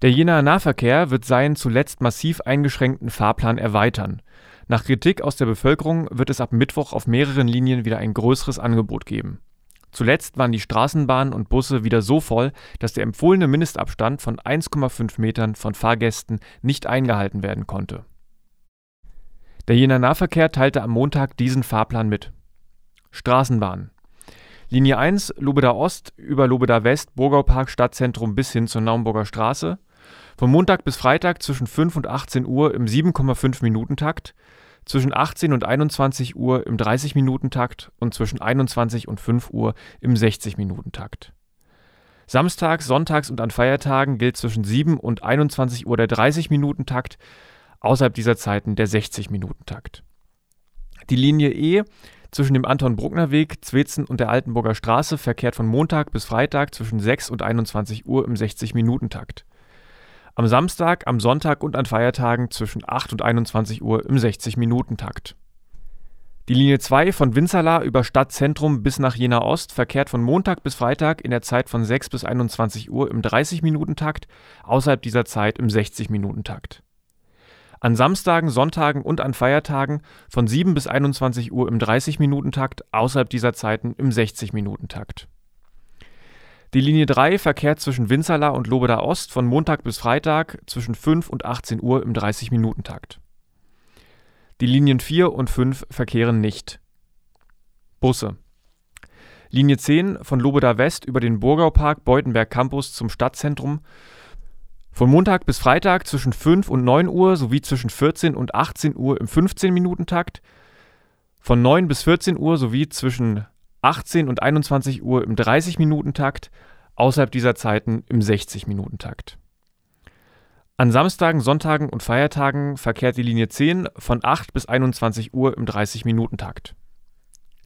Der Jenaer Nahverkehr wird seinen zuletzt massiv eingeschränkten Fahrplan erweitern. Nach Kritik aus der Bevölkerung wird es ab Mittwoch auf mehreren Linien wieder ein größeres Angebot geben. Zuletzt waren die Straßenbahnen und Busse wieder so voll, dass der empfohlene Mindestabstand von 1,5 Metern von Fahrgästen nicht eingehalten werden konnte. Der Jenaer Nahverkehr teilte am Montag diesen Fahrplan mit. Straßenbahn Linie 1 Lobeda Ost über Lobeda West, Burgaupark Stadtzentrum bis hin zur Naumburger Straße. Von Montag bis Freitag zwischen 5 und 18 Uhr im 7,5 Minuten Takt, zwischen 18 und 21 Uhr im 30 Minuten Takt und zwischen 21 und 5 Uhr im 60 Minuten Takt. Samstags, sonntags und an Feiertagen gilt zwischen 7 und 21 Uhr der 30 Minuten Takt, außerhalb dieser Zeiten der 60 Minuten Takt. Die Linie E zwischen dem Anton-Bruckner-Weg, Zwetzen und der Altenburger Straße verkehrt von Montag bis Freitag zwischen 6 und 21 Uhr im 60-Minuten-Takt. Am Samstag, am Sonntag und an Feiertagen zwischen 8 und 21 Uhr im 60-Minuten-Takt. Die Linie 2 von Winzerla über Stadtzentrum bis nach Jena Ost verkehrt von Montag bis Freitag in der Zeit von 6 bis 21 Uhr im 30-Minuten-Takt, außerhalb dieser Zeit im 60-Minuten-Takt an Samstagen, Sonntagen und an Feiertagen von 7 bis 21 Uhr im 30-Minuten-Takt, außerhalb dieser Zeiten im 60-Minuten-Takt. Die Linie 3 verkehrt zwischen Winzerla und Lobeda Ost von Montag bis Freitag zwischen 5 und 18 Uhr im 30-Minuten-Takt. Die Linien 4 und 5 verkehren nicht. Busse. Linie 10 von Lobeda West über den Burgaupark Beutenberg Campus zum Stadtzentrum von Montag bis Freitag zwischen 5 und 9 Uhr sowie zwischen 14 und 18 Uhr im 15-Minuten-Takt. Von 9 bis 14 Uhr sowie zwischen 18 und 21 Uhr im 30-Minuten-Takt. Außerhalb dieser Zeiten im 60-Minuten-Takt. An Samstagen, Sonntagen und Feiertagen verkehrt die Linie 10 von 8 bis 21 Uhr im 30-Minuten-Takt.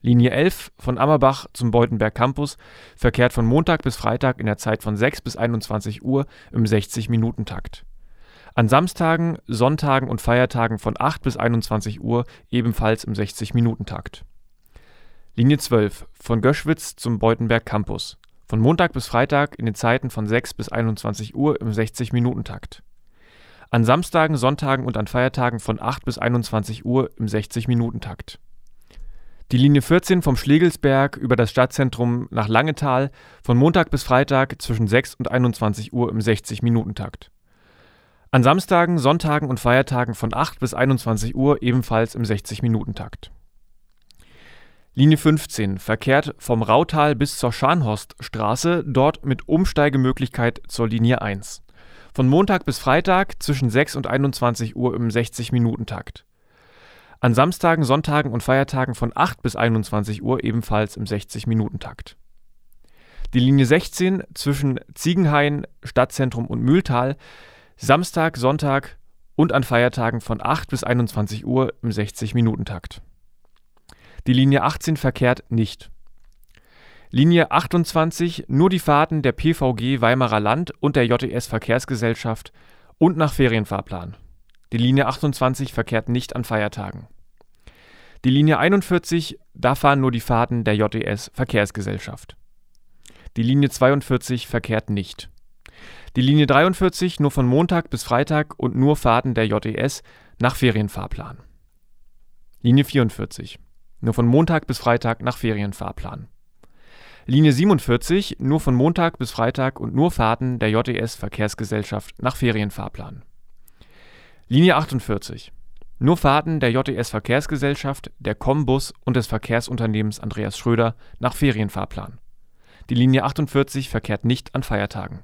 Linie 11 von Ammerbach zum Beutenberg Campus verkehrt von Montag bis Freitag in der Zeit von 6 bis 21 Uhr im 60-Minuten-Takt. An Samstagen, Sonntagen und Feiertagen von 8 bis 21 Uhr ebenfalls im 60-Minuten-Takt. Linie 12 von Göschwitz zum Beutenberg Campus. Von Montag bis Freitag in den Zeiten von 6 bis 21 Uhr im 60-Minuten-Takt. An Samstagen, Sonntagen und an Feiertagen von 8 bis 21 Uhr im 60-Minuten-Takt. Die Linie 14 vom Schlegelsberg über das Stadtzentrum nach Langetal von Montag bis Freitag zwischen 6 und 21 Uhr im 60-Minuten-Takt. An Samstagen, Sonntagen und Feiertagen von 8 bis 21 Uhr ebenfalls im 60-Minuten-Takt. Linie 15 verkehrt vom Rautal bis zur Scharnhorststraße, dort mit Umsteigemöglichkeit zur Linie 1. Von Montag bis Freitag zwischen 6 und 21 Uhr im 60-Minuten-Takt. An Samstagen, Sonntagen und Feiertagen von 8 bis 21 Uhr ebenfalls im 60-Minuten-Takt. Die Linie 16 zwischen Ziegenhain, Stadtzentrum und Mühltal Samstag, Sonntag und an Feiertagen von 8 bis 21 Uhr im 60-Minuten-Takt. Die Linie 18 verkehrt nicht. Linie 28 nur die Fahrten der PVG Weimarer Land und der JTS Verkehrsgesellschaft und nach Ferienfahrplan. Die Linie 28 verkehrt nicht an Feiertagen. Die Linie 41, da fahren nur die Fahrten der JES Verkehrsgesellschaft. Die Linie 42 verkehrt nicht. Die Linie 43 nur von Montag bis Freitag und nur Fahrten der JES nach Ferienfahrplan. Linie 44 nur von Montag bis Freitag nach Ferienfahrplan. Linie 47 nur von Montag bis Freitag und nur Fahrten der JES Verkehrsgesellschaft nach Ferienfahrplan. Linie 48 nur Fahrten der JTS Verkehrsgesellschaft, der Combus und des Verkehrsunternehmens Andreas Schröder nach Ferienfahrplan. Die Linie 48 verkehrt nicht an Feiertagen